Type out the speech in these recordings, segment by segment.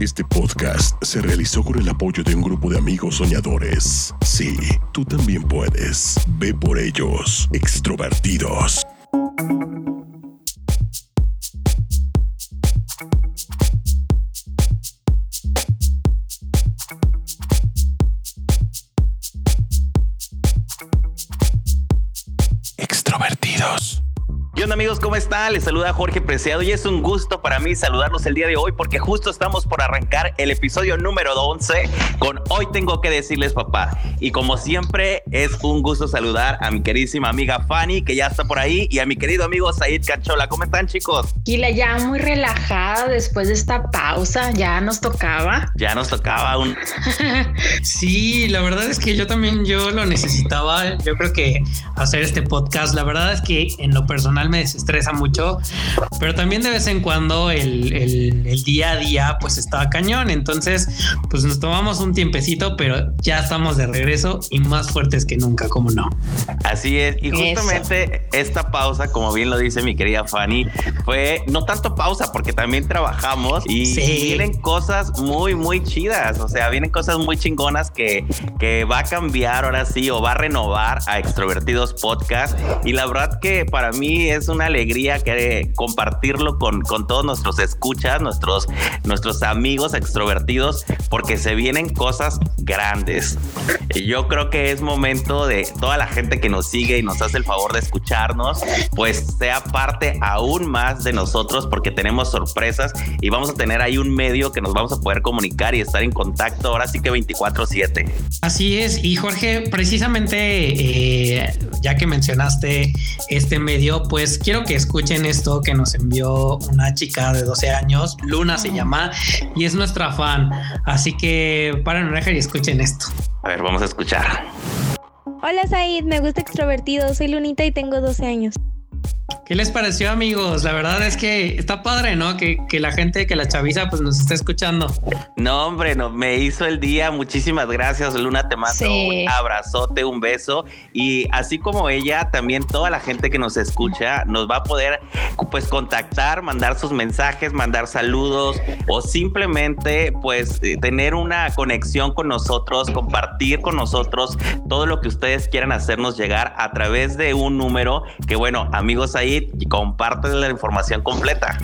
Este podcast se realizó con el apoyo de un grupo de amigos soñadores. Sí, tú también puedes. Ve por ellos, extrovertidos. Están? Les saluda Jorge Preciado y es un gusto para mí saludarlos el día de hoy porque justo estamos por arrancar el episodio número 11 con Hoy tengo que decirles papá. Y como siempre es un gusto saludar a mi queridísima amiga Fanny que ya está por ahí y a mi querido amigo Said Cachola. ¿Cómo están chicos? Kila ya muy relajada después de esta pausa, ya nos tocaba. Ya nos tocaba un... sí, la verdad es que yo también yo lo necesitaba. Yo creo que hacer este podcast, la verdad es que en lo personal me desestresa mucho, pero también de vez en cuando el, el, el, día a día pues estaba cañón, entonces pues nos tomamos un tiempecito, pero ya estamos de regreso y más fuertes que nunca, como no. Así es, y justamente Eso. esta pausa, como bien lo dice mi querida Fanny, fue no tanto pausa porque también trabajamos y sí. vienen cosas muy, muy chidas, o sea, vienen cosas muy chingonas que, que va a cambiar ahora sí o va a renovar a Extrovertidos Podcast y la verdad que para mí es una alegría que compartirlo con, con todos nuestros escuchas, nuestros, nuestros amigos extrovertidos, porque se vienen cosas grandes. Yo creo que es momento de toda la gente que nos sigue y nos hace el favor de escucharnos, pues sea parte aún más de nosotros, porque tenemos sorpresas y vamos a tener ahí un medio que nos vamos a poder comunicar y estar en contacto ahora sí que 24/7. Así es, y Jorge, precisamente eh, ya que mencionaste este medio, pues quiero que escuchen esto que nos envió una chica de 12 años, Luna se llama, y es nuestra fan. Así que paren oreja y escuchen esto. A ver, vamos a escuchar. Hola Said, me gusta extrovertido, soy Lunita y tengo 12 años. ¿Qué les pareció, amigos? La verdad es que está padre, ¿no? Que, que, la gente, que la chaviza, pues nos está escuchando. No, hombre, no, me hizo el día. Muchísimas gracias, Luna. Te mando sí. un abrazote, un beso. Y así como ella, también toda la gente que nos escucha nos va a poder, pues, contactar, mandar sus mensajes, mandar saludos o simplemente, pues, tener una conexión con nosotros, compartir con nosotros todo lo que ustedes quieran hacernos llegar a través de un número que, bueno, amigos ahí y comparten la información completa.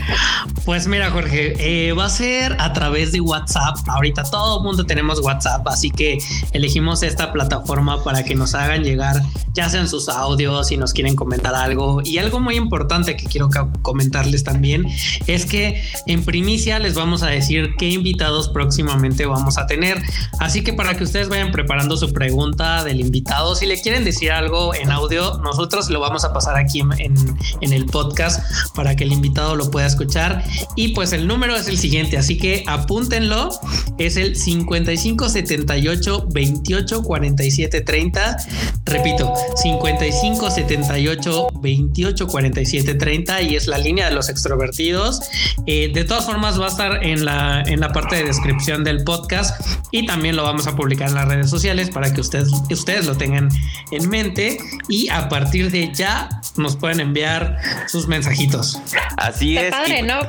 Pues mira, Jorge, eh, va a ser a través de WhatsApp. Ahorita todo el mundo tenemos WhatsApp, así que elegimos esta plataforma para que nos hagan llegar, ya sean sus audios, si nos quieren comentar algo. Y algo muy importante que quiero comentarles también es que en primicia les vamos a decir qué invitados próximamente vamos a tener. Así que para que ustedes vayan preparando su pregunta del invitado, si le quieren decir algo en audio, nosotros lo vamos a pasar aquí en, en, en el podcast para que el invitado lo pueda escuchar. Y pues el número es el siguiente, así que apúntenlo. Es el 55 78 28 47 30. Repito, 55 78 28 47 30 y es la línea de los extrovertidos. Eh, de todas formas, va a estar en la, en la parte de descripción del podcast y también lo vamos a publicar en las redes sociales para que ustedes, ustedes lo tengan en mente. Y a partir de ya nos pueden enviar sus mensajitos. Así está es. padre, ¿no?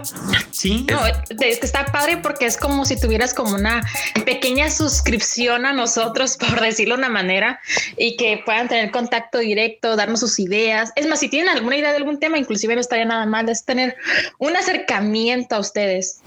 Sí. No, es que está padre porque es como si tuvieras como una pequeña suscripción a nosotros, por decirlo de una manera, y que puedan tener contacto directo, darnos sus ideas. Es más, si tienen alguna idea de algún tema, inclusive no estaría nada mal, es tener un acercamiento a ustedes.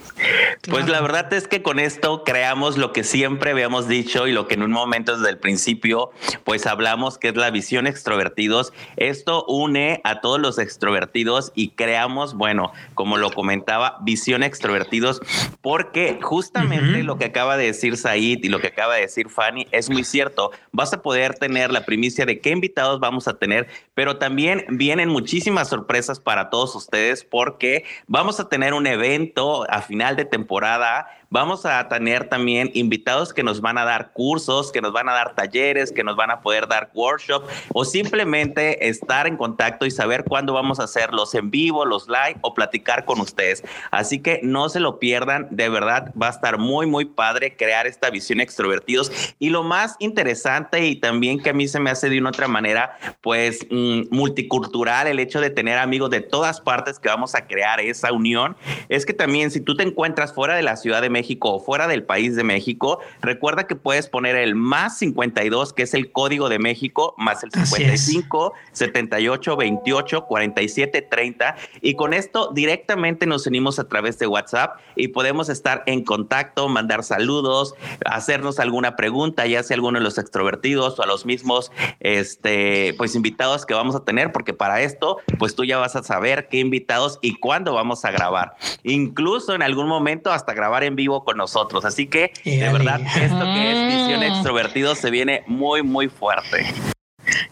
Pues la verdad es que con esto creamos lo que siempre habíamos dicho y lo que en un momento desde el principio, pues hablamos que es la visión extrovertidos. Esto une a todos los extrovertidos y creamos, bueno, como lo comentaba, visión extrovertidos, porque justamente uh -huh. lo que acaba de decir Said y lo que acaba de decir Fanny es muy cierto. Vas a poder tener la primicia de qué invitados vamos a tener, pero también vienen muchísimas sorpresas para todos ustedes porque vamos a tener un evento a final de temporada vamos a tener también invitados que nos van a dar cursos, que nos van a dar talleres, que nos van a poder dar workshop o simplemente estar en contacto y saber cuándo vamos a hacer los en vivo, los live o platicar con ustedes. Así que no se lo pierdan, de verdad va a estar muy, muy padre crear esta visión extrovertidos. Y lo más interesante y también que a mí se me hace de una otra manera, pues mmm, cultural, el hecho de tener amigos de todas partes que vamos a crear esa unión, es que también si tú te encuentras fuera de la Ciudad de México o fuera del país de México, recuerda que puedes poner el más 52, que es el código de México, más el 55, 78, 28, 47, 30. Y con esto directamente nos unimos a través de WhatsApp y podemos estar en contacto, mandar saludos, hacernos alguna pregunta, ya sea alguno de los extrovertidos o a los mismos este, pues invitados que vamos a tener, porque para esto, pues tú ya vas a saber qué invitados y cuándo vamos a grabar. Incluso en algún momento hasta grabar en vivo con nosotros. Así que, de verdad, esto que es visión ah. extrovertido se viene muy, muy fuerte.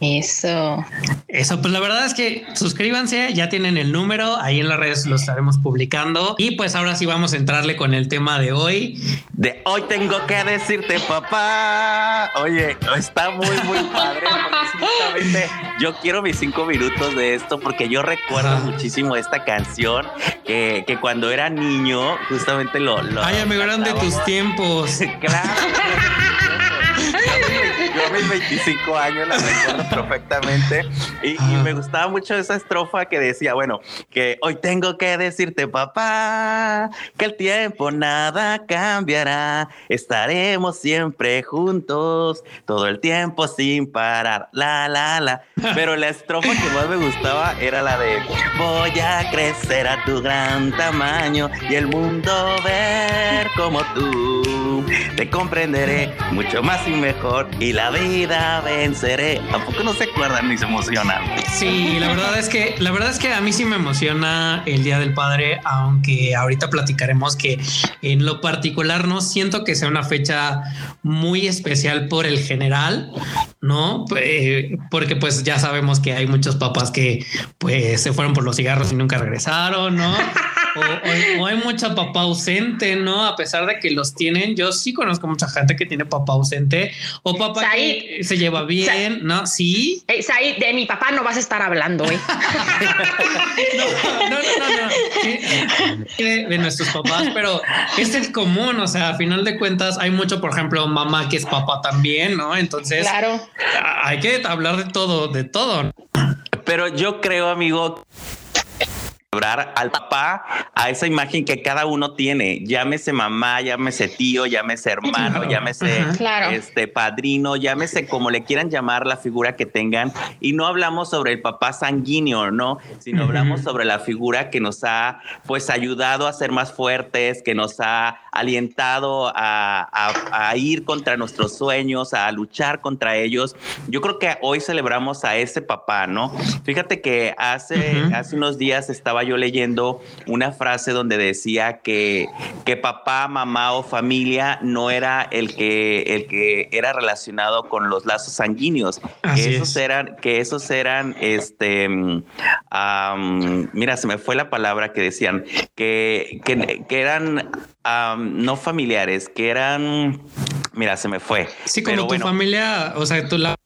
Eso. Eso, pues la verdad es que suscríbanse, ya tienen el número, ahí en las redes lo estaremos publicando. Y pues ahora sí vamos a entrarle con el tema de hoy. De hoy tengo que decirte, papá. Oye, está muy, muy padre. yo quiero mis cinco minutos de esto porque yo recuerdo muchísimo esta canción que, que, cuando era niño, justamente lo. lo Ay, amigo, eran de tus tiempos. claro. Yo a mis 25 años la recuerdo perfectamente. Y, me gustaba mucho esa estrofa que decía, bueno, que hoy tengo que decirte, papá, que el tiempo nada cambiará, estaremos siempre juntos, todo el tiempo sin parar, la, la, la. Pero la estrofa que más me gustaba era la de, voy a crecer a tu gran tamaño y el mundo ver como tú, te comprenderé mucho más y mejor. Y la vida venceré. ¿A poco no se acuerdan ni se emocionan? Sí, la verdad es que la verdad es que a mí sí me emociona el Día del Padre, aunque ahorita platicaremos que en lo particular no siento que sea una fecha muy especial por el general, ¿no? Eh, porque pues ya sabemos que hay muchos papás que pues se fueron por los cigarros y nunca regresaron, ¿no? O, hay mucha papá ausente, ¿no? A pesar de que los tienen, yo sí conozco mucha gente que tiene papá ausente o papá que se lleva bien, ¿no? Sí. Eh, de mi papá no vas a estar hablando, ¿eh? no, no, no, no. De nuestros papás, pero es el común, o sea, a final de cuentas hay mucho, por ejemplo, mamá que es papá también, ¿no? Entonces, claro. hay que hablar de todo, de todo. Pero yo creo, amigo, al papá a esa imagen que cada uno tiene, llámese mamá, llámese tío, llámese hermano, llámese este padrino, llámese como le quieran llamar la figura que tengan y no hablamos sobre el papá sanguíneo, ¿no? Sino hablamos sobre la figura que nos ha pues ayudado a ser más fuertes, que nos ha alientado a, ir contra nuestros sueños, a luchar contra ellos. Yo creo que hoy celebramos a ese papá, ¿no? Fíjate que hace, hace unos días estaba yo leyendo una frase donde decía que, que papá, mamá o familia no era el que, el que era relacionado con los lazos sanguíneos. que esos eran, que esos eran, este, mira, se me fue la palabra que decían, que, que, eran no familiares, que eran, mira, se me fue. Sí, como tu familia, o sea, la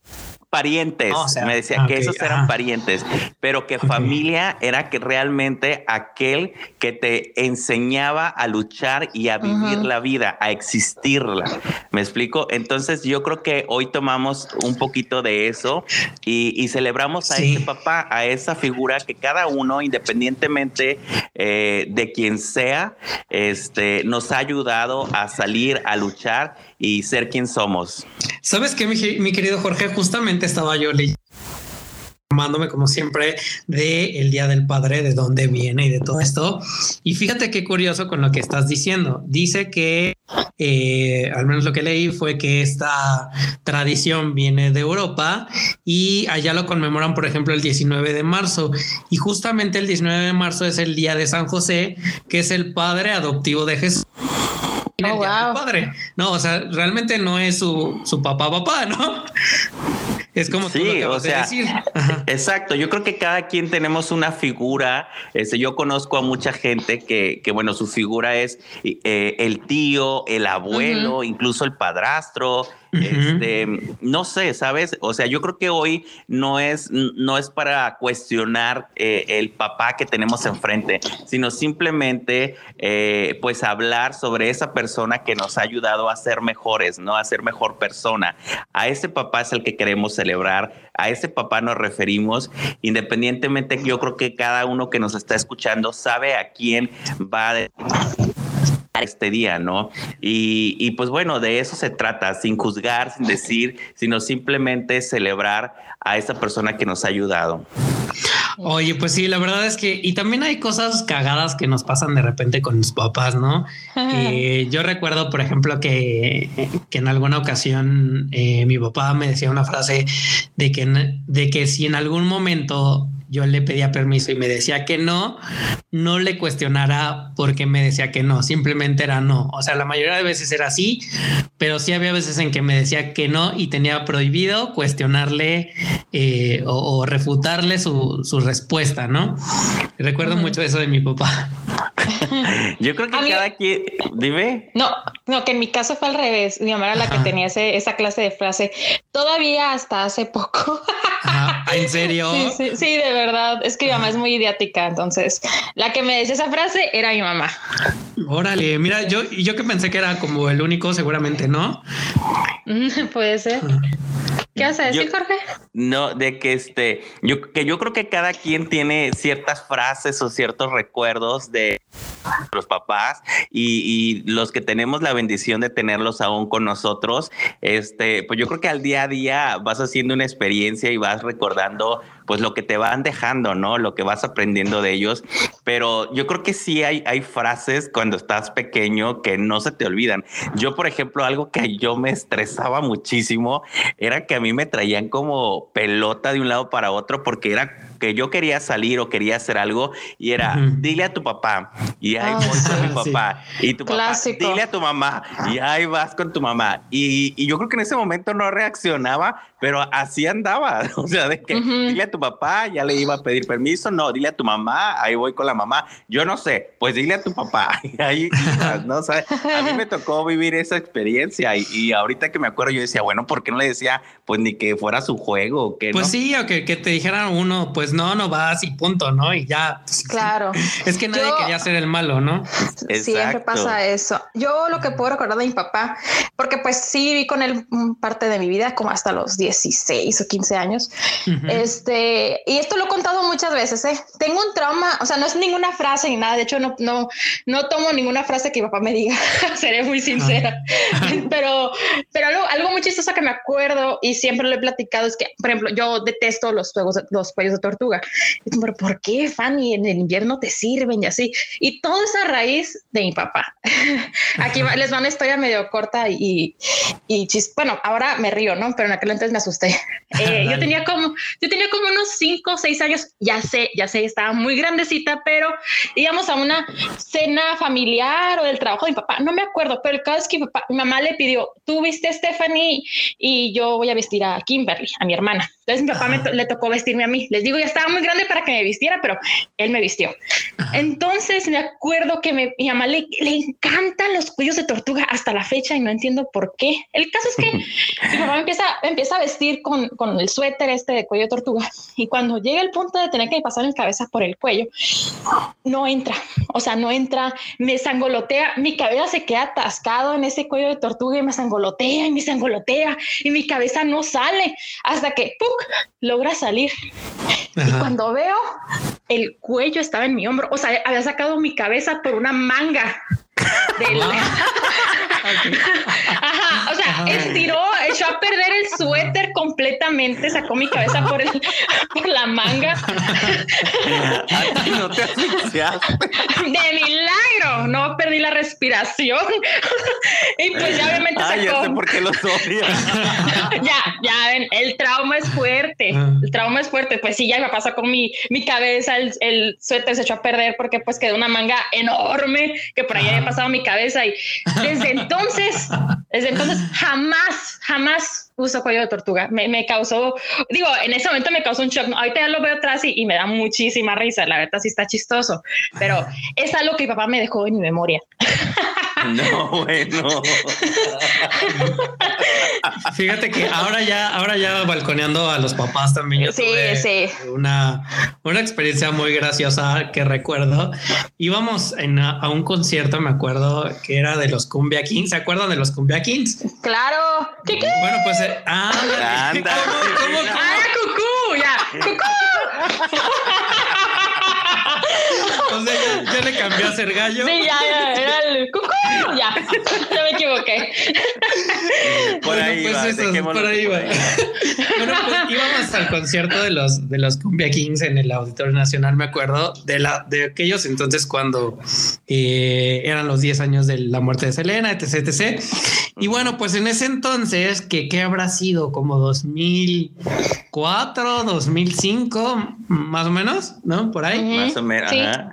parientes. me decía que esos eran parientes, pero que familia era que realmente aquel que te enseñaba a luchar y a vivir la vida, a existirla. ¿Me explico? Entonces yo creo que hoy tomamos un poquito de eso y, celebramos a ese papá, a esa figura que cada uno, independientemente eh, de quien sea, este, nos ha ayudado a salir, a luchar y ser quien somos. ¿Sabes qué, mi, querido Jorge? Justamente estaba yo leyendo como siempre de el Día del Padre, de dónde viene y de todo esto. Y fíjate qué curioso con lo que estás diciendo. Dice que, eh, al menos lo que leí fue que esta tradición viene de Europa y allá lo conmemoran, por ejemplo, el 19 de marzo. Y justamente el 19 de marzo es el Día de San José, que es el padre adoptivo de Jesús. Oh, padre. No, o sea, realmente no es su, su papá, papá, ¿no? Es como sí, o sea, decir. exacto. Yo creo que cada quien tenemos una figura. Este, yo conozco a mucha gente que, que bueno, su figura es eh, el tío, el abuelo, incluso el padrastro, Este, no sé, ¿sabes? O sea, yo creo que hoy no es, no es para cuestionar eh, el papá que tenemos enfrente, sino simplemente eh, pues hablar sobre esa persona que nos ha ayudado a ser mejores, ¿no? A ser mejor persona. A ese papá es el que queremos celebrar, a ese papá nos referimos, independientemente, yo creo que cada uno que nos está escuchando sabe a quién va a este día, ¿no? Y, pues bueno, de eso se trata, sin juzgar, sin decir, sino simplemente celebrar a esa persona que nos ha ayudado. Oye, pues sí, la verdad es que, y también hay cosas cagadas que nos pasan de repente con los papás, ¿no? yo recuerdo, por ejemplo, que, que en alguna ocasión eh, mi papá me decía una frase de que, de que si en algún momento yo le pedía permiso y me decía que no, no le cuestionara porque me decía que no, simplemente era no. O sea, la mayoría de veces era así, pero sí había veces en que me decía que no y tenía prohibido cuestionarle eh, o, refutarle su, respuesta, ¿no? Recuerdo mucho eso de mi papá. Yo creo que cada quien, dime. No, no, que en mi caso fue al revés. Mi mamá era la que tenía esa clase de frase. Todavía hasta hace poco. ¿En serio? Sí, sí, sí, de verdad. Es que mi mamá es muy idiática. Entonces, la que me decía esa frase era mi mamá. Órale, mira, yo, yo que pensé que era como el único, seguramente no. Puede ser. ¿Qué vas a decir, Jorge? No, de que este, yo, que yo creo que cada quien tiene ciertas frases o ciertos recuerdos de los papás y, los que tenemos la bendición de tenerlos aún con nosotros, este, pues yo creo que al día a día vas haciendo una experiencia y vas recordando pues lo que te van dejando, ¿no? Lo que vas aprendiendo de ellos. Pero yo creo que sí hay, hay frases cuando estás pequeño que no se te olvidan. Yo, por ejemplo, algo que yo me estresaba muchísimo era que a mí me traían como pelota de un lado para otro porque era que yo quería salir o quería hacer algo y era, dile a tu papá y ahí voy con mi papá. Y tu papá, dile a tu mamá y ahí vas con tu mamá. Y, y, yo creo que en ese momento no reaccionaba, pero así andaba, o sea, de que dile a tu papá, ya le iba a pedir permiso, no, dile a tu mamá, ahí voy con la mamá, yo no sé, pues dile a tu papá, y ahí ¿no? a mí me tocó vivir esa experiencia. Y, y, ahorita que me acuerdo yo decía, bueno, ¿por qué no le decía, pues ni que fuera su juego? Que pues sí, o que, que te dijeran uno, pues no, no vas y punto, ¿no? Y ya. Claro. es que nadie quería ser el malo, ¿no? Siempre pasa eso. Yo lo que puedo recordar de mi papá, porque pues sí viví con él parte de mi vida, como hasta los 16 o 15 años. Este, y esto lo he contado muchas veces, ¿eh? Tengo un trauma, o sea, no es ninguna frase ni nada, de hecho no, no, no tomo ninguna frase que mi papá me diga, seré muy sincera, pero, pero algo, algo muy chistoso que me acuerdo y siempre lo he platicado es que, por ejemplo, yo detesto los juegos, los cuellos de tortuga. pero ¿por qué, Fanny? En el invierno te sirven y así. Y todo es a raíz de mi papá. Aquí les va una historia medio corta y, y chis, bueno, ahora me río, ¿no? Pero en aquel entonces me asusté. Eh, yo tenía como, yo tenía como unos cinco o seis años, ya sé, ya sé, estaba muy grandecita, pero íbamos a una cena familiar o del trabajo de mi papá, no me acuerdo, pero el caso es que mi, papá, mi mamá le pidió, tú viste a Stephanie y yo voy a vestir a Kimberly, a mi hermana. Entonces mi papá me le tocó vestirme a mí. Les digo, estaba muy grande para que me vistiera, pero él me vistió. Entonces me acuerdo que mi mamá le, le encantan los cuellos de tortuga hasta la fecha y no entiendo por qué. El caso es que mi mamá empieza, empieza a vestir con, con el suéter este de cuello de tortuga y cuando llega el punto de tener que pasar en cabeza por el cuello, no entra. O sea, no entra, me sangolotea, mi cabeza se queda atascado en ese cuello de tortuga y me sangolotea y me sangolotea y mi cabeza no sale hasta que logra salir. Y cuando veo, el cuello estaba en mi hombro, o sea, había sacado mi cabeza por una manga. Del... Ajá, o sea, estiró, echó a perder el suéter completamente, sacó mi cabeza por, el, por la manga. no te De milagro, no perdí la respiración. y pues ya obviamente Ay, ya sé por qué los odio. ya, ya ven, el trauma es fuerte. Ah. El trauma es fuerte. Pues sí, ya me pasó con mi, mi cabeza, el, el, suéter se echó a perder porque pues quedó una manga enorme que por ahí había pasado mi cabeza y desde entonces, desde entonces jamás, jamás uso cuello de tortuga. Me, me, causó, digo, en ese momento me causó un shock. Ahorita ya lo veo atrás y, y, me da muchísima risa. La verdad sí está chistoso, pero es algo que mi papá me dejó en mi memoria. No, bueno. Fíjate que ahora ya, ahora ya balconeando a los papás también. yo Sí, tuve sí. Una, una experiencia muy graciosa que recuerdo. Íbamos en a, a un concierto, me acuerdo que era de los Cumbia Kings. ¿Se acuerdan de los Cumbia Kings? Claro. ¿Qué qué? Bueno, pues, eh, ah, Anda. ¿cómo, cómo, Ah, cucú, ya. Cucú. O sea, ya, ya le cambié a ser gallo. Sí, ya, ya, era el cucú. Ya, ya me equivoqué. Por Bueno, ahí pues va, por ahí va. bueno, pues íbamos al concierto de los de los Cumbia Kings en el Auditorio Nacional, me acuerdo, de la de aquellos entonces cuando eh, eran los 10 años de la muerte de Selena, etc, etc. Y bueno, pues en ese entonces, que qué habrá sido como 2004, 2005, más o menos, ¿no? Por ahí. Más o menos. Sí. ajá.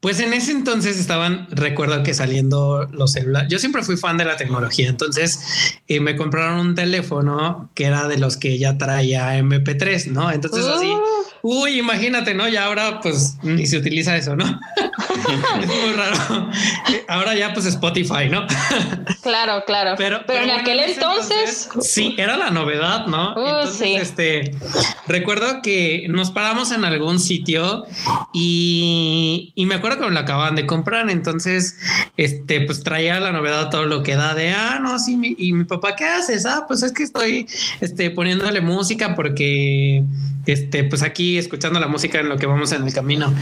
Pues en ese entonces estaban, recuerdo que saliendo los celulares. Yo siempre fui fan de la tecnología, entonces eh, me compraron un teléfono que era de los que ya traía MP3, ¿no? Entonces así, Uh, uy, imagínate, ¿no? Ya ahora pues ni se utiliza eso, ¿no? es muy raro. Ahora ya pues Spotify, ¿no? claro, claro. Pero, Pero, en bueno, aquel entonces, sí, era la novedad, ¿no? Uh, entonces, sí. este, recuerdo que nos paramos en algún sitio y, y me acuerdo que me lo acababan de comprar, entonces, este, pues traía la novedad todo lo que da de, ah, no, sí, mi- y mi papá, ¿qué haces? Ah, pues es que estoy, este, poniéndole música porque, este, pues aquí escuchando la música en lo que vamos en el camino.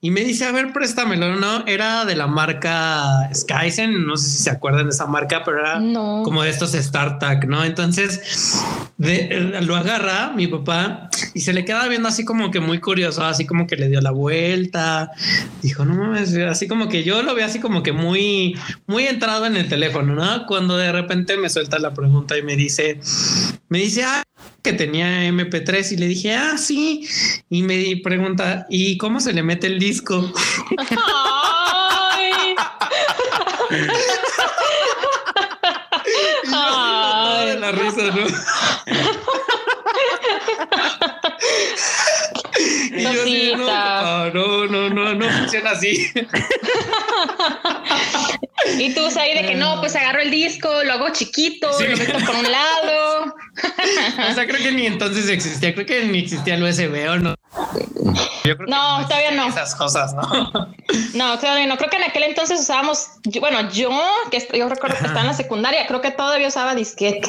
Y me dice, a ver, préstamelo, ¿no? Era de la marca Skyzen, no sé si se acuerdan de esa marca, pero era no. como de estos StarTag, ¿no? Entonces de- lo agarra mi papá y se le queda viendo así como que muy curioso, así como que le dio la vuelta. Dijo, no mames, así como que yo lo veo así como que muy, muy entrado en el teléfono, ¿no? Cuando de repente me suelta la pregunta y me dice, me dice, ah, que tenía MP3 y le dije, ah, sí. Y me pregunta, ¿y cómo se le mete el disco? Ay. Y yo la risa, ¿no? Y yo así, no, papá, no, no, no, no funciona así. Y tú, o sea, ahí de que no, pues agarro el disco, lo hago chiquito, Sí. lo meto por un lado. O sea, creo que ni entonces existía, creo que ni existía el USB o no. Yo creo que No, todavía existían no. Esas cosas, ¿no? No, todavía no. Creo que en aquel entonces usábamos, yo- bueno, yo, que yo recuerdo que estaba en la secundaria, creo que todavía usaba disquete.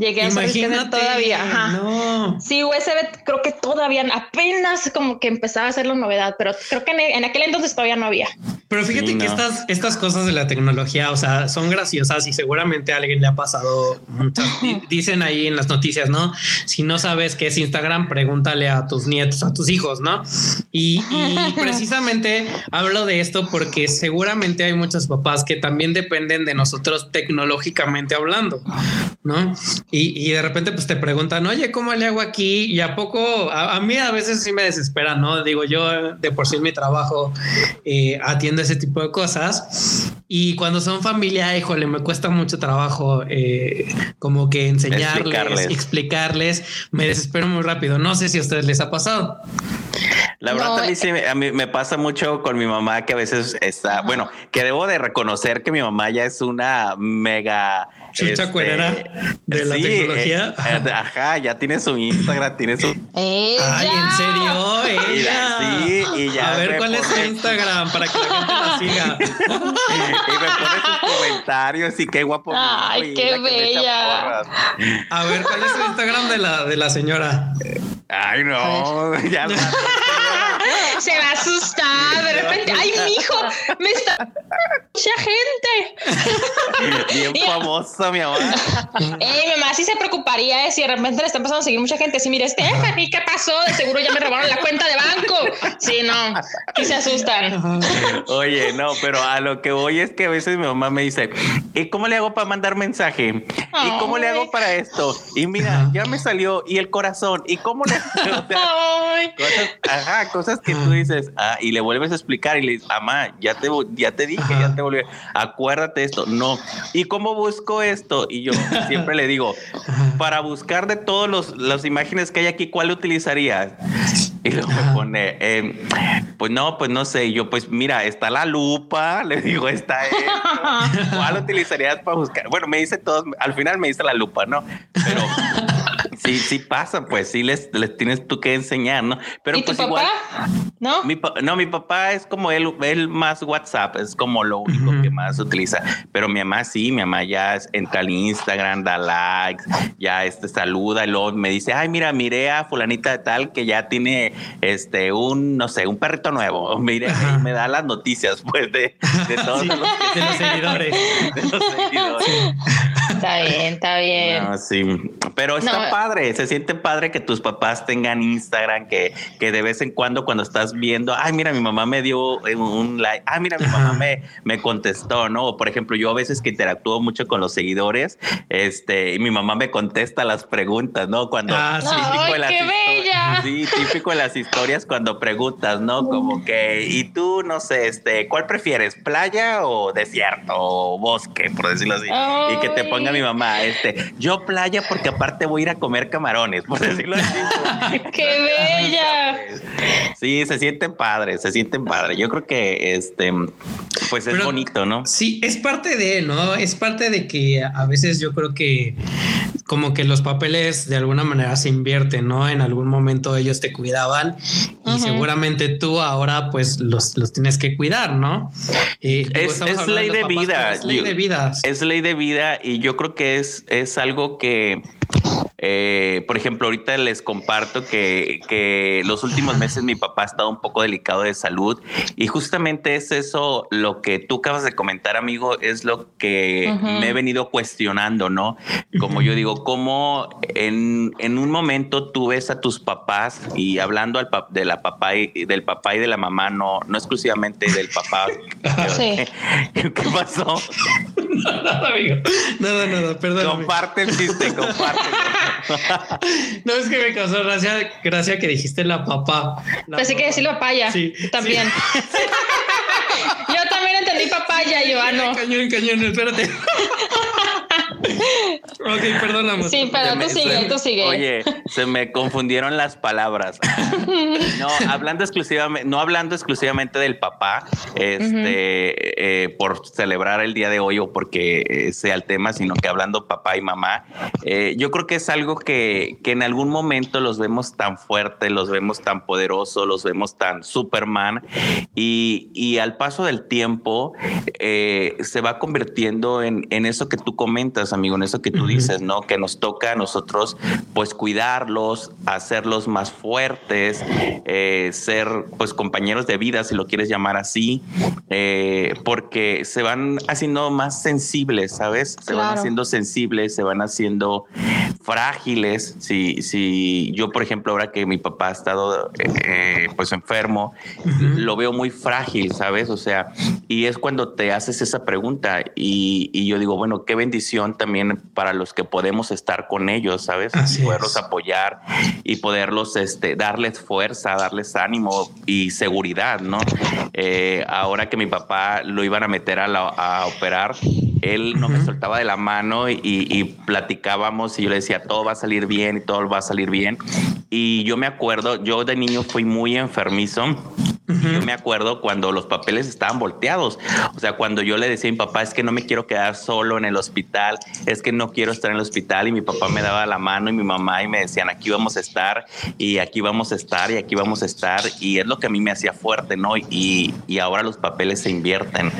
Llegué a Imagínate. todavía. Ajá. No. Sí, USB creo que todavía apenas como que empezaba a ser la novedad, pero creo que en, en aquel entonces todavía no había. Pero fíjate Sí, que no. estas, estas cosas de la tecnología, o sea, son graciosas y seguramente a alguien le ha pasado muchas. Dicen ahí en las noticias, ¿no? Si no sabes qué es Instagram, pregúntale a tus nietos, a tus hijos, ¿no? Y, y precisamente hablo de esto porque seguramente hay muchos papás que también dependen de nosotros tecnológicamente hablando, ¿no? Y, y de repente pues te preguntan, oye, ¿cómo le hago aquí? Y a poco, a, a mí a veces sí me desespera, ¿no? Digo, yo de por sí en mi trabajo eh, atiendo ese tipo de cosas. Y cuando son familia, híjole, me cuesta mucho trabajo eh, como que enseñarles, Explicarles. explicarles. Me desespero muy rápido. No sé si a ustedes les ha pasado. La verdad, No, a mí eh, sí me, a mí me pasa mucho con mi mamá que a veces está, bueno, que debo de reconocer que mi mamá ya es una mega Chucha este, cuerera de la sí, tecnología. eh, ajá, ya tiene su Instagram, tiene su Ella. Ay, ¿en serio? Y Ella. la- sí, y ya A ver, ¿cuál es su Instagram para que la gente la siga? y me pone sus comentarios y qué guapo. Ay, qué bella. A ver, ¿cuál es su Instagram de la, de la señora? Ay, no, ya la- Se va a asustar de repente. Ay, mi hijo, me está mucha gente. bien Ya. famosa, mi mamá. Ey, mi mamá sí se preocuparía eh, si de repente le está empezando a seguir mucha gente. Si mira, Stephanie, ¿qué pasó? De seguro ya me robaron la cuenta de banco. Sí, no, sí se asustan. Oye, no, pero a lo que voy es que a veces mi mamá me dice, ¿y cómo le hago para mandar mensaje? ¿Y cómo le hago para esto? Y mira, ya me salió, y el corazón, ¿y cómo le o sea, cosas, ajá, cosas que tú dices, ah, y le vuelves a explicar y le dices, mamá, ya te, ya te dije, Ajá. ya te volví, acuérdate esto, no. ¿Y cómo busco esto? Y yo siempre le digo, para buscar de todos los las imágenes que hay aquí, ¿cuál utilizarías? Y luego me pone, eh, pues no, pues no sé. Yo, pues mira, está la lupa, le digo, está esto. ¿Cuál utilizarías para buscar? Bueno, me dice todo, al final me dice la lupa, ¿no? Pero sí, sí pasa, pues sí les, les tienes tú que enseñar, ¿no? Pero ¿Y tu pues papá? igual. ¿No? Mi pa- no, mi papá es como él, él más WhatsApp, es como lo único que más utiliza. Pero mi mamá sí, mi mamá ya es- entra al Instagram, da likes, ya este saluda y luego me dice, ay, mira, miré a fulanita de tal que ya tiene este un, no sé, un perrito nuevo. Mire, me da las noticias, pues, de, de todos Sí, los, de los seguidores. de los seguidores. Está bien, está bien. No, sí, pero está No. padre, se siente padre que tus papás tengan Instagram, que, que de vez en cuando cuando estás viendo, ay, mira, mi mamá me dio un- un like, ay, mira, mi mamá me, me contestó, ¿no? O, por ejemplo, yo a veces que interactúo mucho con los seguidores, este, y mi mamá me contesta las preguntas, ¿no? Cuando Ah, sí. Ay, de las qué Sí, típico de las historias cuando preguntas, ¿no? Como que, y tú, no sé, este, ¿cuál prefieres? ¿Playa o desierto o bosque, por decirlo así? Y que te ponga mi mamá, este, yo playa porque aparte voy a ir a comer camarones, por decirlo así. ¡Qué bella! Sí, se sienten padres, se sienten padres. Yo creo que este, pues es Pero- bonito, ¿no? Sí, es parte de, ¿no? Es parte de que a veces yo creo que como que los papeles de alguna manera se invierten, ¿no? En algún momento ellos te cuidaban y seguramente tú ahora pues los, los tienes que cuidar, ¿no? Digo, Es- es ley de vida. Es ley Yo- de vida. Es ley de vida y yo creo que es, es algo que, eh, por ejemplo, ahorita les comparto que, que los últimos meses mi papá ha estado un poco delicado de salud y justamente es eso lo que tú acabas de comentar, amigo, es lo que me he venido cuestionando, ¿no? Como yo digo, cómo en, en un momento tú ves a tus papás y hablando al pap- de la papá y del papá y de la mamá, no, no exclusivamente del papá. Sí. ¿Qué pasó? Nada, amigo. Nada, nada, perdóname. Comparte el chiste, comparte. No es que me causó gracia, gracia que dijiste la papá. La Pensé que papá. decir papaya. Sí, También. Yo también entendí papaya, Joano. Cañón, cañón, espérate. ok, perdóname. Sí, pero tú sigue, se- tú sigue. Oye, se me confundieron las palabras. No, hablando exclusivamente, no hablando exclusivamente del papá, este, eh, por celebrar el día de hoy o porque eh, sea el tema, sino que hablando papá y mamá, eh, yo creo que es algo que, que en algún momento los vemos tan fuertes, los vemos tan poderosos, los vemos tan Superman y, y al paso del tiempo eh, se va convirtiendo en, en eso que tú comentas, amigo, en eso que tú dices, ¿no? Que nos toca a nosotros, pues cuidarlos, hacerlos más fuertes, eh, ser, pues compañeros de vida, si lo quieres llamar así, eh, porque se van haciendo más sensibles, ¿sabes? Se van haciendo sensibles, se van haciendo frágiles. Si, si yo, por ejemplo, ahora que mi papá ha estado, eh, pues enfermo, lo veo muy frágil, ¿sabes? O sea, y es cuando te haces esa pregunta y, y yo digo, bueno, qué bendición también para los que podemos estar con ellos, ¿sabes? Así poderlos es. apoyar y poderlos, este, darles fuerza, darles ánimo y seguridad, ¿no? Eh, ahora que mi papá lo iban a meter a, la- a operar, él no me soltaba de la mano y, y platicábamos y yo le decía, todo va a salir bien y todo va a salir bien. Y yo me acuerdo, yo de niño fui muy enfermizo. Y Yo me acuerdo cuando los papeles estaban volteados. O sea, cuando yo le decía a mi papá, es que no me quiero quedar solo en el hospital, es que no quiero estar en el hospital. Y mi papá me daba la mano y mi mamá y me decían, aquí vamos a estar y aquí vamos a estar y aquí vamos a estar. Y es lo que a mí me hacía fuerte, ¿no? Y, y ahora los papeles se invierten.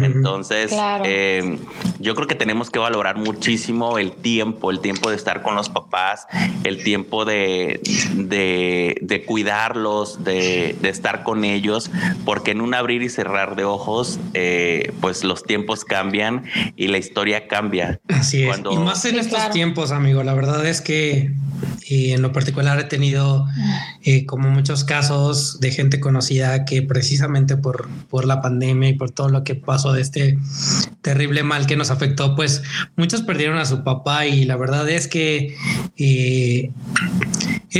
Entonces, Claro. eh, yo creo que tenemos que valorar muchísimo el tiempo, el tiempo de estar con los papás, el tiempo de, de, de cuidarlos, de, de estar con ellos, porque en un abrir y cerrar de ojos, eh, pues los tiempos cambian y la historia cambia. Así es. Cuando- Y más en Sí, estos claro. tiempos, amigo. La verdad es que eh, en lo particular he tenido eh, como muchos casos de gente conocida que precisamente por, por la pandemia y por todo lo que pasó de este terrible mal que nos afectó, pues muchos perdieron a su papá y la verdad es que eh,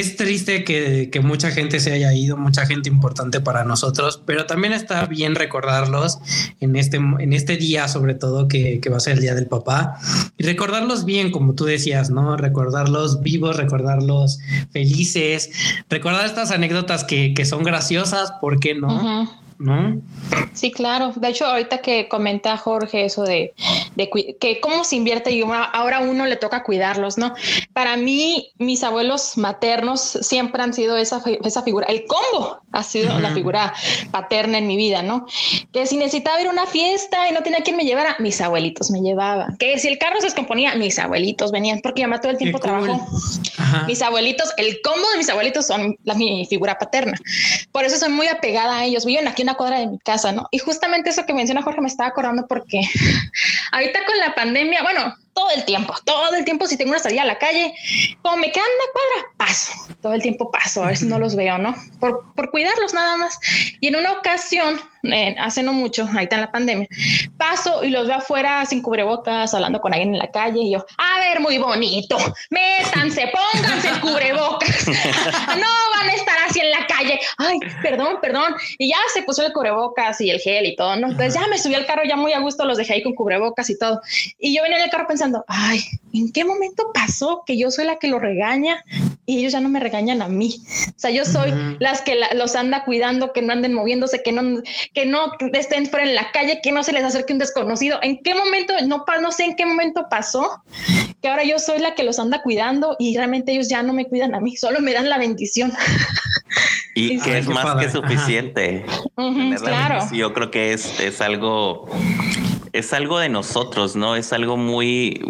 es triste que, que, mucha gente se haya ido, mucha gente importante para nosotros, pero también está bien recordarlos en este, en este día, sobre todo que, que va a ser el día del papá, y recordarlos bien, como tú decías, ¿no? Recordarlos vivos, recordarlos felices, recordar estas anécdotas que, que son graciosas, ¿por qué no? ¿No? Sí, claro. De hecho, ahorita que comenta Jorge eso de, que cómo se invierte y ahora uno le toca cuidarlos, ¿no? Para mí, mis abuelos maternos siempre han sido esa, esa figura. El combo ha sido la figura paterna en mi vida, ¿no? Que si necesitaba ir a una fiesta y no tenía quien me llevara, mis abuelitos me llevaban. Que si el carro se descomponía, mis abuelitos venían porque ya todo el tiempo trabajó. Mis abuelitos, el combo de mis abuelitos son la, mi figura paterna. Por eso soy muy apegada a ellos. Viven aquí una cuadra de mi casa, ¿no? Y justamente eso que menciona Jorge me estaba acordando porque ahorita con la pandemia, bueno, todo el tiempo, todo el tiempo, si tengo una salida a la calle, como me quedan una cuadra, paso, todo el tiempo paso, a ver si no los veo, ¿no? Por, por cuidarlos nada más. Y en una ocasión, eh, hace no mucho, ahí está en la pandemia, paso y los veo afuera sin cubrebocas, hablando con alguien en la calle y yo, a ver, muy bonito, métanse, pónganse el cubrebocas, no van a estar así en la calle, ay, perdón, perdón, y ya se puso el cubrebocas y el gel y todo, ¿no? Entonces ya me subí al carro ya muy a gusto, los dejé ahí con cubrebocas y todo, y yo venía en el carro pensando, ay, ¿en qué momento pasó que yo soy la que lo regaña y ellos ya no me regañan a mí? O sea, yo soy las que los anda cuidando, que no anden moviéndose, que no que no estén fuera en la calle, que no se les acerque un desconocido. ¿En qué momento? No, no sé en qué momento pasó que ahora yo soy la que los anda cuidando y realmente ellos ya no me cuidan a mí, solo me dan la bendición. Y que es más que suficiente. claro. Yo creo que es, es algo es algo de nosotros, ¿no? Es algo muy,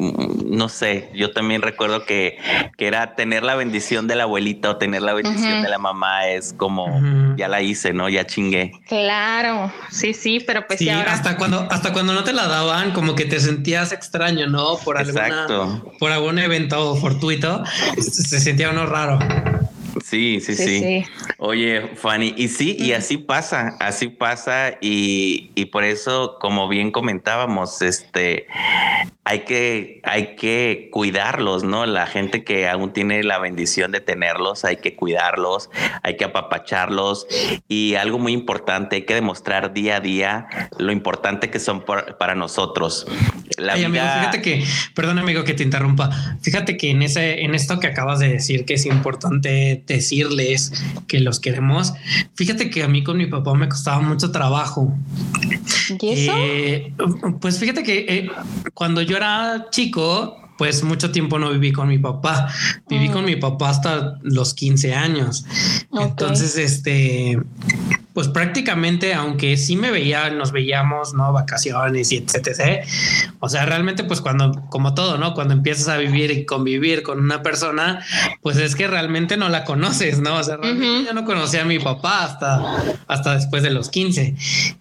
no sé, yo también recuerdo que, que era tener la bendición de la abuelita o tener la bendición de la mamá, es como, ya la hice, ¿no? Ya chingué. Claro, sí, sí, pero pues sí, hasta cuando, hasta cuando no te la daban, como que te sentías extraño, ¿no? Por alguna, por algún evento fortuito, se sentía uno raro. Sí, sí, sí, Oye, Fanny, y sí, y así pasa, así pasa, y, y, por eso, como bien comentábamos, este, hay que, hay que cuidarlos, ¿no? La gente que aún tiene la bendición de tenerlos, hay que cuidarlos, hay que apapacharlos, y algo muy importante, hay que demostrar día a día lo importante que son para nosotros. La fíjate que, perdón amigo que te interrumpa, fíjate que en ese, en esto que acabas de decir que es importante decirles que los queremos. Fíjate que a mí con mi papá me costaba mucho trabajo. ¿Y eso? Eh, pues fíjate que eh, cuando yo era chico, pues mucho tiempo no viví con mi papá. Viví con mm. mi papá hasta los 15 años. Entonces, este, pues prácticamente, aunque sí me veía, nos veíamos, ¿no? Vacaciones y etc. O sea, realmente, pues cuando, como todo, ¿no? Cuando empiezas a vivir y convivir con una persona, pues es que realmente no la conoces, ¿no? O sea, realmente yo no conocía a mi papá hasta, hasta después de los 15.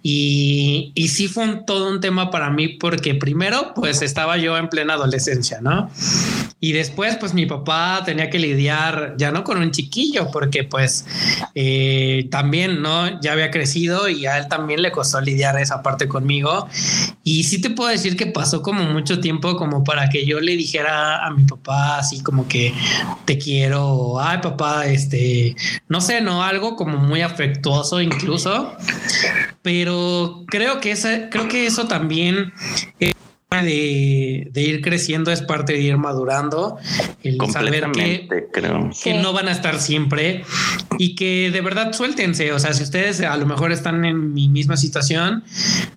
Y, y sí fue todo un tema para mí porque primero, pues estaba yo en plena adolescencia, ¿no? Y después, pues mi papá tenía que lidiar ya no con un chiquillo, porque pues eh, también, ¿no? Ya había crecido y a él también le costó lidiar esa parte conmigo. Y sí te puedo decir que pasó como mucho tiempo como para que yo le dijera a mi papá así como que te quiero, ay papá, este, no sé, no, algo como muy afectuoso incluso. Pero creo que, ese, creo que eso también de, ir creciendo es parte de ir madurando, el saber que, creo. que no van a estar siempre y que de verdad suéltense. O sea, si ustedes a lo mejor están en mi misma situación,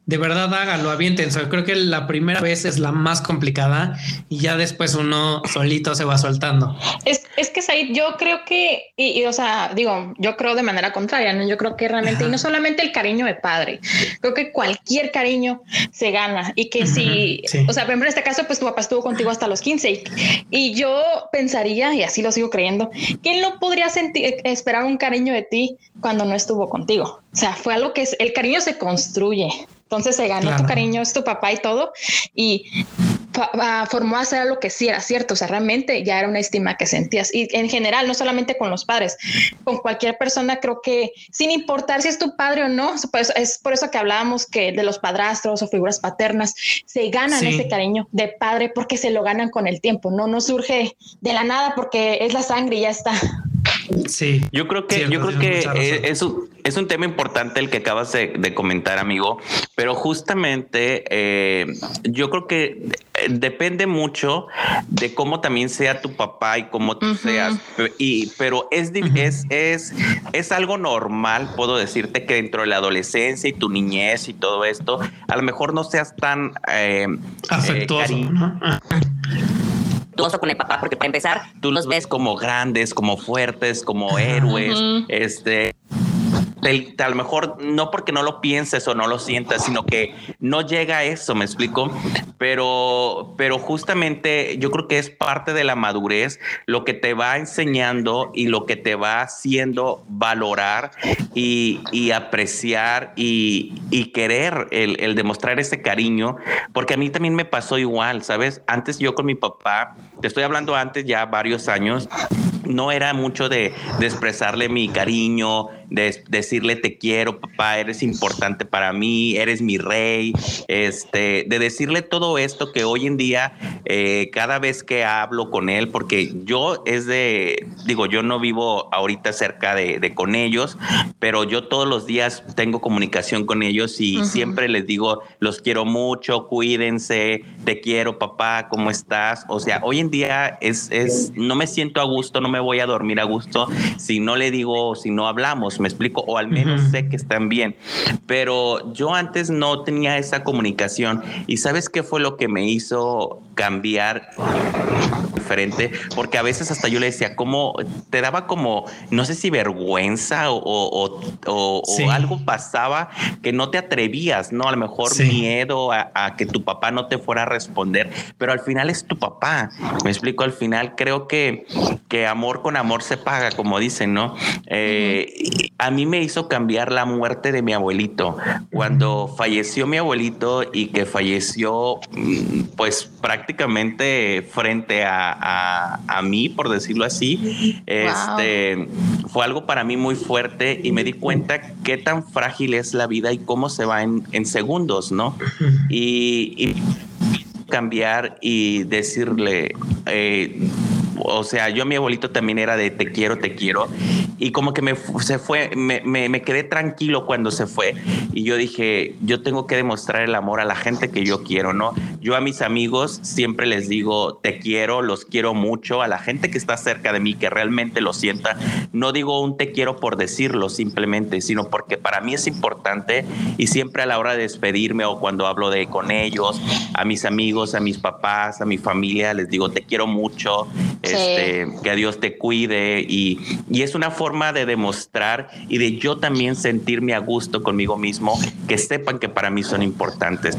de verdad háganlo, aviéntense. Creo que la primera vez es la más complicada y ya después uno solito se va soltando. Es, es que Said, yo creo que, y, o sea, digo, yo creo de manera contraria, ¿no? Yo creo que realmente, y no solamente el cariño de padre, creo que cualquier cariño se gana y que si o sea, por ejemplo, en este caso, pues tu papá estuvo contigo hasta los 15 y, yo pensaría, y así lo sigo creyendo, que él no podría sentir, esperar un cariño de ti cuando no estuvo contigo. O sea, fue algo que es, el cariño se construye. Entonces se ganó tu cariño, es tu papá y todo. Y formó a hacer lo que sí era cierto, o sea, realmente ya era una estima que sentías y en general, no solamente con los padres, con cualquier persona, creo que sin importar si es tu padre o no, pues es por eso que hablábamos que de los padrastros o figuras paternas se ganan ese cariño de padre porque se lo ganan con el tiempo, no, no surge de la nada porque es la sangre y ya está. Sí. Yo creo que, yo creo que eh, es, un, tema importante el que acabas de, comentar, amigo, pero justamente eh, yo creo que eh, depende mucho de cómo también sea tu papá y cómo tú seas. Y, pero es, es, es, es algo normal, puedo decirte que dentro de la adolescencia y tu niñez y todo esto, a lo mejor no seas tan afectuoso. ¿no? con el papá, porque para empezar, tú los ves como grandes, como fuertes, como héroes, este a lo mejor no porque no lo pienses o no lo sientas, sino que no llega a eso, me explico. Pero, pero justamente yo creo que es parte de la madurez lo que te va enseñando y lo que te va haciendo valorar y, apreciar y, querer el, el demostrar ese cariño, porque a mí también me pasó igual, ¿sabes? Antes yo con mi papá, te estoy hablando antes ya varios años, no era mucho de, expresarle mi cariño, de decirle te quiero, papá, eres importante para mí, eres mi rey, este, de decirle todo esto que hoy en día, eh, cada vez que hablo con él, porque yo es de, digo, yo no vivo ahorita cerca de, con ellos, pero yo todos los días tengo comunicación con ellos y siempre les digo, los quiero mucho, cuídense, te quiero, papá, ¿cómo estás? O sea, hoy en día es, es, no me siento a gusto, no me voy a dormir a gusto si no le digo, si no hablamos, me explico, o al menos sé que están bien. Pero yo antes no tenía esa comunicación y ¿sabes qué fue lo que me hizo cambiar diferente? Porque a veces hasta yo le decía, como te daba como, no sé si vergüenza o, algo pasaba que no te atrevías, ¿no? A lo mejor miedo a, a que tu papá no te fuera a responder, pero al final es tu papá. Me explico, al final creo que, que amor amor con amor se paga, como dicen, ¿no? Eh, a mí me hizo cambiar la muerte de mi abuelito. Cuando falleció mi abuelito y que falleció, mm, pues prácticamente frente a, a, mí, por decirlo así, este, fue algo para mí muy fuerte y me di cuenta qué tan frágil es la vida y cómo se va en, en segundos, ¿no? y, y cambiar y decirle, eh, o sea, yo mi abuelito también era de te quiero, te quiero. Y como que me se fue, me, me, quedé tranquilo cuando se fue. Y yo dije, yo tengo que demostrar el amor a la gente que yo quiero, ¿no? Yo a mis amigos siempre les digo, te quiero, los quiero mucho. A la gente que está cerca de mí, que realmente lo sienta, no digo un te quiero por decirlo simplemente, sino porque para mí es importante y siempre a la hora de despedirme o cuando hablo de con ellos, a mis amigos, a mis papás, a mi familia, les digo, te quiero mucho este, que Dios te cuide y, y, es una forma de demostrar y de yo también sentirme a gusto conmigo mismo, que sepan que para mí son importantes.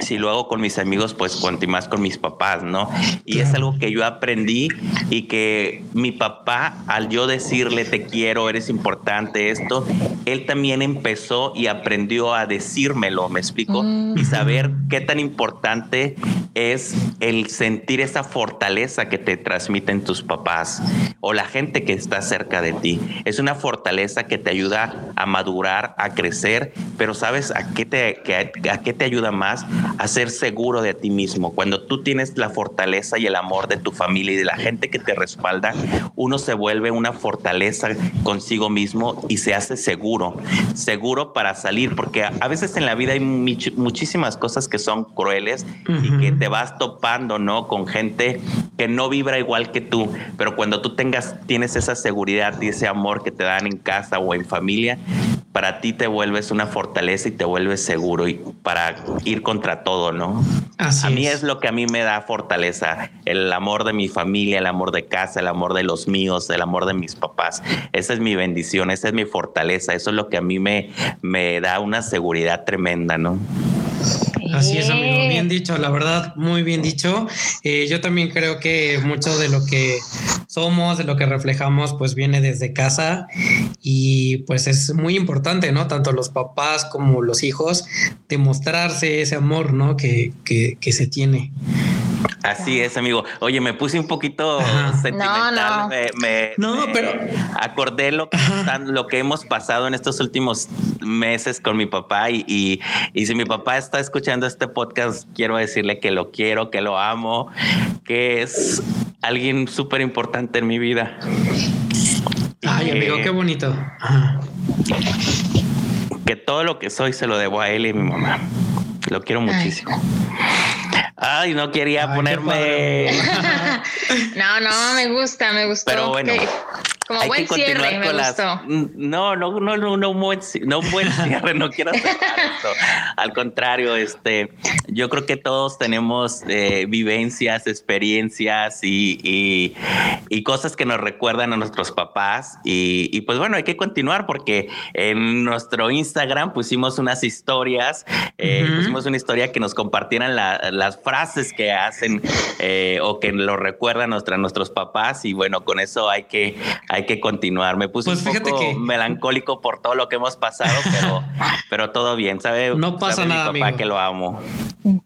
Si lo hago con mis amigos, pues cuanto más con mis papás, ¿no? Y es algo que yo aprendí y que mi papá, al yo decirle te quiero, eres importante, esto, él también empezó y aprendió a decírmelo, me explico, y saber qué tan importante es el sentir esa fortaleza que te transmite en tus papás o la gente que está cerca de ti. Es una fortaleza que te ayuda a madurar, a crecer, pero ¿sabes a qué te, a qué te ayuda más? A ser seguro de ti mismo. Cuando tú tienes la fortaleza y el amor de tu familia y de la gente que te respalda, uno se vuelve una fortaleza consigo mismo y se hace seguro, seguro para salir, porque a veces en la vida hay muchísimas cosas que son crueles y que te vas topando, ¿no? Con gente que no vibra igual que tú, pero cuando tú tengas, tienes esa seguridad y ese amor que te dan en casa o en familia, para ti te vuelves una fortaleza y te vuelves seguro y para ir contra todo, ¿no? a mí es. lo que a mí me da fortaleza, el amor de mi familia, el amor de casa, el amor de los míos, el amor de mis papás. Esa es mi bendición, esa es mi fortaleza, eso es lo que a mí me, me da una seguridad tremenda, ¿no? Así es, amigo, bien dicho, la verdad, muy bien dicho. Eh, yo también creo que mucho de lo que somos, de lo que reflejamos, pues viene desde casa y pues es muy importante, ¿no? Tanto los papás como los hijos, demostrarse ese amor, ¿no? Que, que, que se tiene. Así es, amigo. Oye, me puse un poquito sentimental. No, no. Me, no pero acordé lo que, lo que hemos pasado en estos últimos meses con mi papá y, y, y, si mi papá está escuchando este podcast, quiero decirle que lo quiero, que lo amo, que es alguien súper importante en mi vida. Ay, amigo, qué bonito. Ajá. que todo lo que soy se lo debo a él y a mi mamá. Lo quiero muchísimo. Ay, no quería Ay, ponerme. No, no, me gusta, me gustó. Pero bueno, Que- como Hay buen que continuar cierre, con las. No, no, no, no, no, buen, no buen cierre, no quiero cerrar esto. Al contrario, este, yo creo que todos tenemos eh, vivencias, experiencias y, y- y cosas que nos recuerdan a nuestros papás. Y, y, pues bueno, hay que continuar porque en nuestro Instagram pusimos unas historias, eh, Ujú. pusimos una historia que nos compartieran la- las frases que hacen eh, o que lo recuerdan nuestra, nuestros papás. Y bueno, con eso hay que, hay que continuar. Me puse Pues un fíjate poco que- melancólico por todo lo que hemos pasado, pero, pero todo bien, ¿sabe? No pasa sabe nada, Mi papá amigo. que lo amo.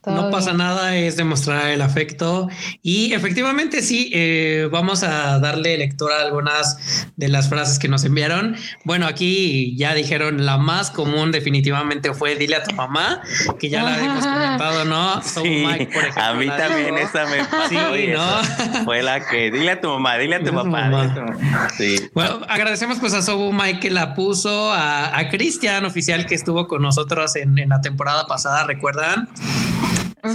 No pasa nada, es demostrar el afecto. Y efectivamente, sí, eh, vamos a darle lectura a algunas de las frases que nos enviaron. Bueno, aquí ya dijeron la más común, definitivamente fue dile a tu mamá, que ya la habíamos comentado, ¿no? So Sí, Mike, por ejemplo, a mí también esa me pasó. Sí, y ¿no? esa Fue la que, dile a tu mamá, dile a tu Dile a tu papá. mamá. dile a tu mamá. Sí. Bueno, agradecemos pues a Sobu Mike que la puso, a, a Cristian oficial que estuvo con nosotros en, en la temporada pasada, ¿recuerdan?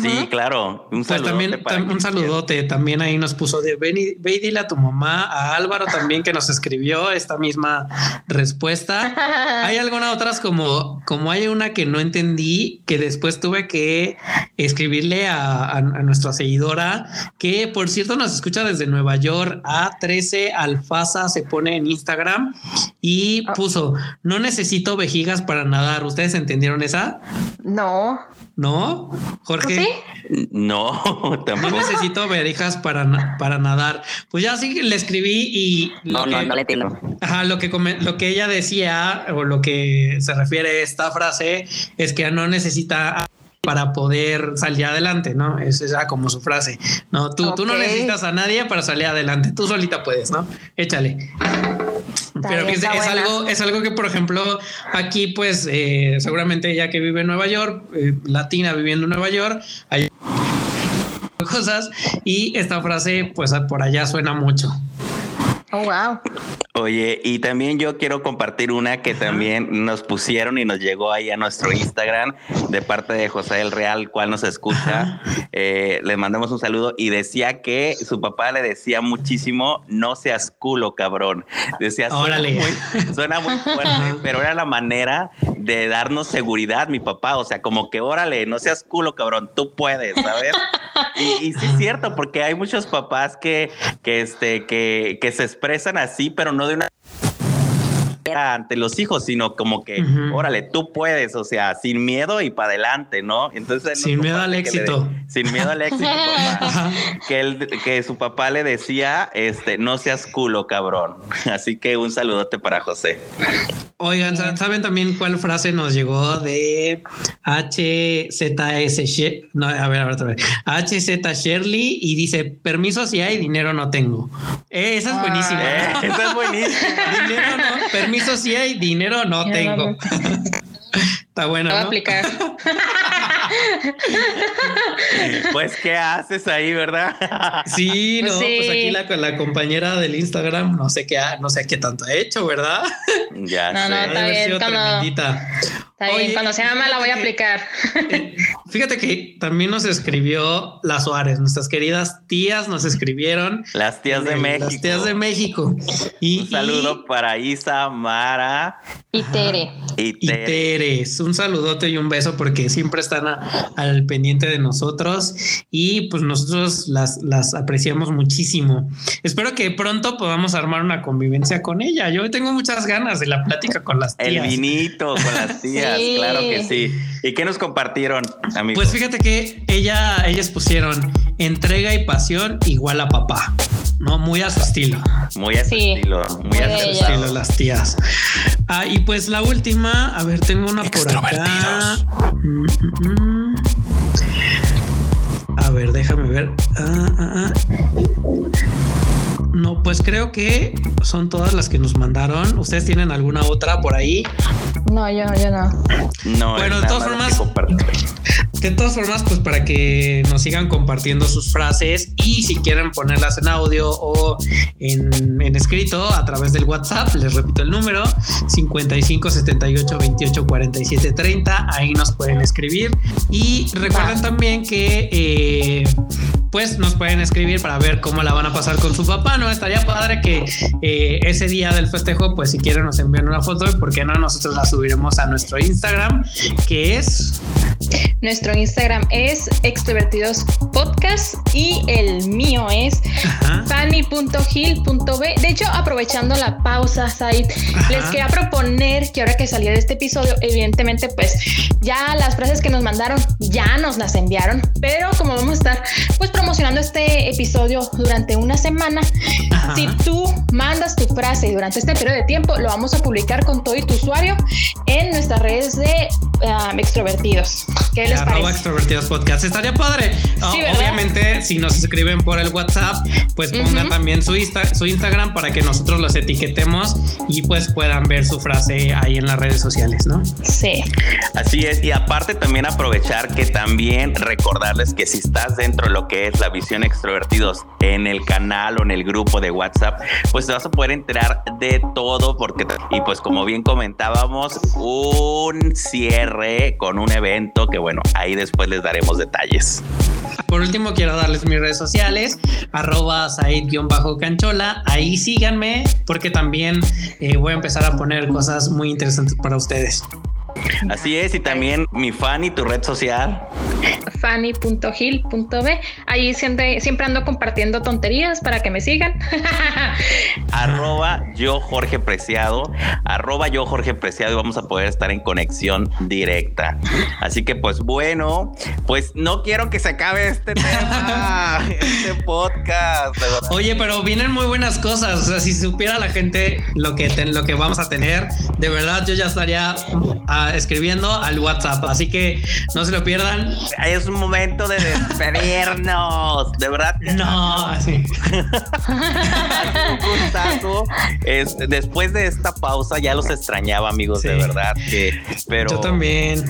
Sí, claro. Un Pues también tam- un saludote, también ahí nos puso de ven y, ve y dile a tu mamá, a Álvaro también que nos escribió esta misma respuesta. Hay algunas otras como, como hay una que no entendí, que después tuve que escribirle a, a- a nuestra seguidora, que por cierto nos escucha desde Nueva York, A13 Alfaza se pone en Instagram y puso, no necesito vejigas para nadar. ¿Ustedes entendieron esa? No. ¿No? Jorge. ¿Sí? No, No tampoco. necesito verijas para, para nadar. Pues ya sí le escribí y No, que, no, no le entiendo. ajá, lo, que lo que ella decía o lo que se refiere a esta frase es que no necesita para poder salir adelante, ¿no? Esa es ya como su frase. No, tú, tú no necesitas a nadie para salir adelante. Tú solita puedes, ¿no? Échale. Pero que es, algo, es algo que, por ejemplo, aquí, pues, eh, seguramente ella que vive en Nueva York, eh, latina viviendo en Nueva York, hay cosas y esta frase, pues, por allá suena mucho. Oh, wow. Oye, y también yo quiero compartir una que también nos pusieron y nos llegó ahí a nuestro Instagram de parte de José del Real, cual nos escucha. Eh, le mandamos un saludo y decía que su papá le decía muchísimo, no seas culo, cabrón. Decía, suena muy, suena muy fuerte, pero era la manera de darnos seguridad, mi papá. O sea, como que órale, no seas culo, cabrón, tú puedes, ¿sabes? Y, y sí es cierto, porque hay muchos papás que, que, este, que, que se expresan así, pero no de una ante los hijos, sino como que, órale, tú puedes, o sea, sin miedo y para adelante, ¿no? Entonces, Sin miedo al éxito. de- sin miedo al éxito, papá. Que, él, que su papá le decía, este, no seas culo, cabrón. Así que un saludote para José. Oigan, ¿sa- ¿saben también cuál frase nos llegó de HZS? No, a ver, a ver, otra vez. HZ Shirley y dice: Permiso si hay, dinero no tengo. Eh, esa es buenísima. Eh, esa es buenísima. dinero no, permiso si hay, dinero no Ya tengo. Está bueno. Lo voy a ¿no? aplicar. Pues, ¿qué haces ahí, verdad? Sí, no, Pues pues, sí. aquí la, la compañera del Instagram, no sé qué, ha- no sé qué tanto ha hecho, ¿verdad? Ya No, no, sé. está de haber bien, cuando-. Está bien, Oye, cuando sea mamá la voy a que- aplicar. Eh, Fíjate que también nos escribió la Suárez, nuestras queridas tías nos escribieron. Las tías de Eh, México. Las tías de México. Y, Un saludo y- para Isa, Mara Y Tere. y y Tere. Teres, un saludote y un beso porque siempre están a- al pendiente de nosotros y pues nosotros las, las apreciamos muchísimo. Espero que pronto podamos armar una convivencia con ella. Yo tengo muchas ganas de la plática con las El tías. vinito con las tías, Sí. claro que sí. ¿Y qué nos compartieron, amigos? Pues fíjate que ella, ellas pusieron entrega y pasión igual a papá, ¿no? Muy a su estilo. muy a su Sí. estilo, muy Muy a su estilo. estilo, las tías. Ah, y pues la última, a ver, tengo una por acá. Mm, mm, mm. A ver, déjame ver. Ah, ah, ah. No, pues creo que son todas las que nos mandaron. ¿Ustedes tienen alguna otra por ahí? No, yo, yo no. No, Bueno, es de todas formas-. De todas formas, pues para que nos sigan compartiendo sus frases y si quieren ponerlas en audio o en, en escrito a través del WhatsApp, les repito el número 55 78 28 47 30. Ahí nos pueden escribir y recuerden también que eh, pues nos pueden escribir para ver cómo la van a pasar con su papá, ¿no? Estaría padre que eh, ese día del festejo, pues si quieren nos envíen una foto y por qué no nosotros la subiremos a nuestro Instagram, que es... Nuestro Instagram es extrovertidos podcast y el mío es fanny.gil.b. De hecho, aprovechando la pausa, Said, les quería proponer que ahora que salió de este episodio, evidentemente, pues ya las frases que nos mandaron ya nos las enviaron, pero como vamos a estar pues promocionando este episodio durante una semana, si tú mandas tu frase durante este periodo de tiempo, lo vamos a publicar con todo y tu usuario en nuestras redes de um, extrovertidos. ¿Qué les parece? Extrovertidos podcast. Estaría padre. Obviamente, si nos escriben por el WhatsApp, pues pongan también su, su Instagram para que nosotros los etiquetemos y pues puedan ver su frase ahí en las redes sociales, ¿no? Sí. Así es. Y aparte también aprovechar que también recordarles que si estás dentro de lo que es la visión extrovertidos en el canal o en el grupo de WhatsApp, pues te vas a poder enterar de todo porque y pues como bien comentábamos, un cierre con un evento que bueno, ahí después les daremos detalles. Por último, quiero darles mis redes sociales, arroba Said-canchola. Ahí síganme porque también eh, voy a empezar a poner cosas muy interesantes para ustedes. Así es, y también mi Fanny, tu red social. Fanny.gil.b. Ahí siempre, siempre ando compartiendo tonterías para que me sigan. arroba yo Jorge Preciado, arroba yo Jorge Preciado y vamos a poder estar en conexión directa. Así que pues bueno, pues no quiero que se acabe este tema, este podcast. Oye, pero vienen muy buenas cosas. O sea, si supiera la gente lo que, lo que vamos a tener, de verdad yo ya estaría escribiendo al WhatsApp. Así que no se lo pierdan. Es un momento de despedirnos. De verdad. No, así. un gustazo. después de esta pausa ya los extrañaba, amigos, de verdad. Que, pero, Yo también.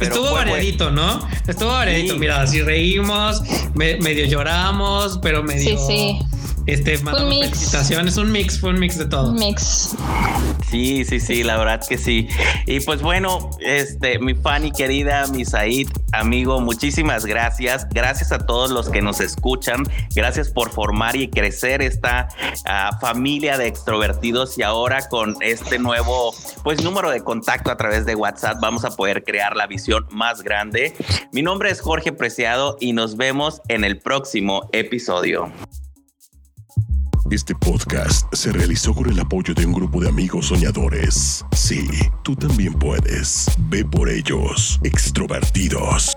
Estuvo variadito, ¿no? Estuvo variadito. Mira, si reímos, medio lloramos, pero medio. Sí, sí. Este, un felicitaciones, un mix, fue un mix de todo. mix. Sí, sí, sí, la verdad que sí. Y pues bueno, este, mi Fanny querida, mi Said, amigo, muchísimas gracias. Gracias a todos los que nos escuchan. Gracias por formar y crecer esta uh, familia de extrovertidos y ahora con este nuevo, pues, número de contacto a través de WhatsApp vamos a poder crear la visión más grande. Mi nombre es Jorge Preciado y nos vemos en el próximo episodio. Este podcast se realizó con el apoyo de un grupo de amigos soñadores. Sí, tú también puedes. Ve por ellos, extrovertidos.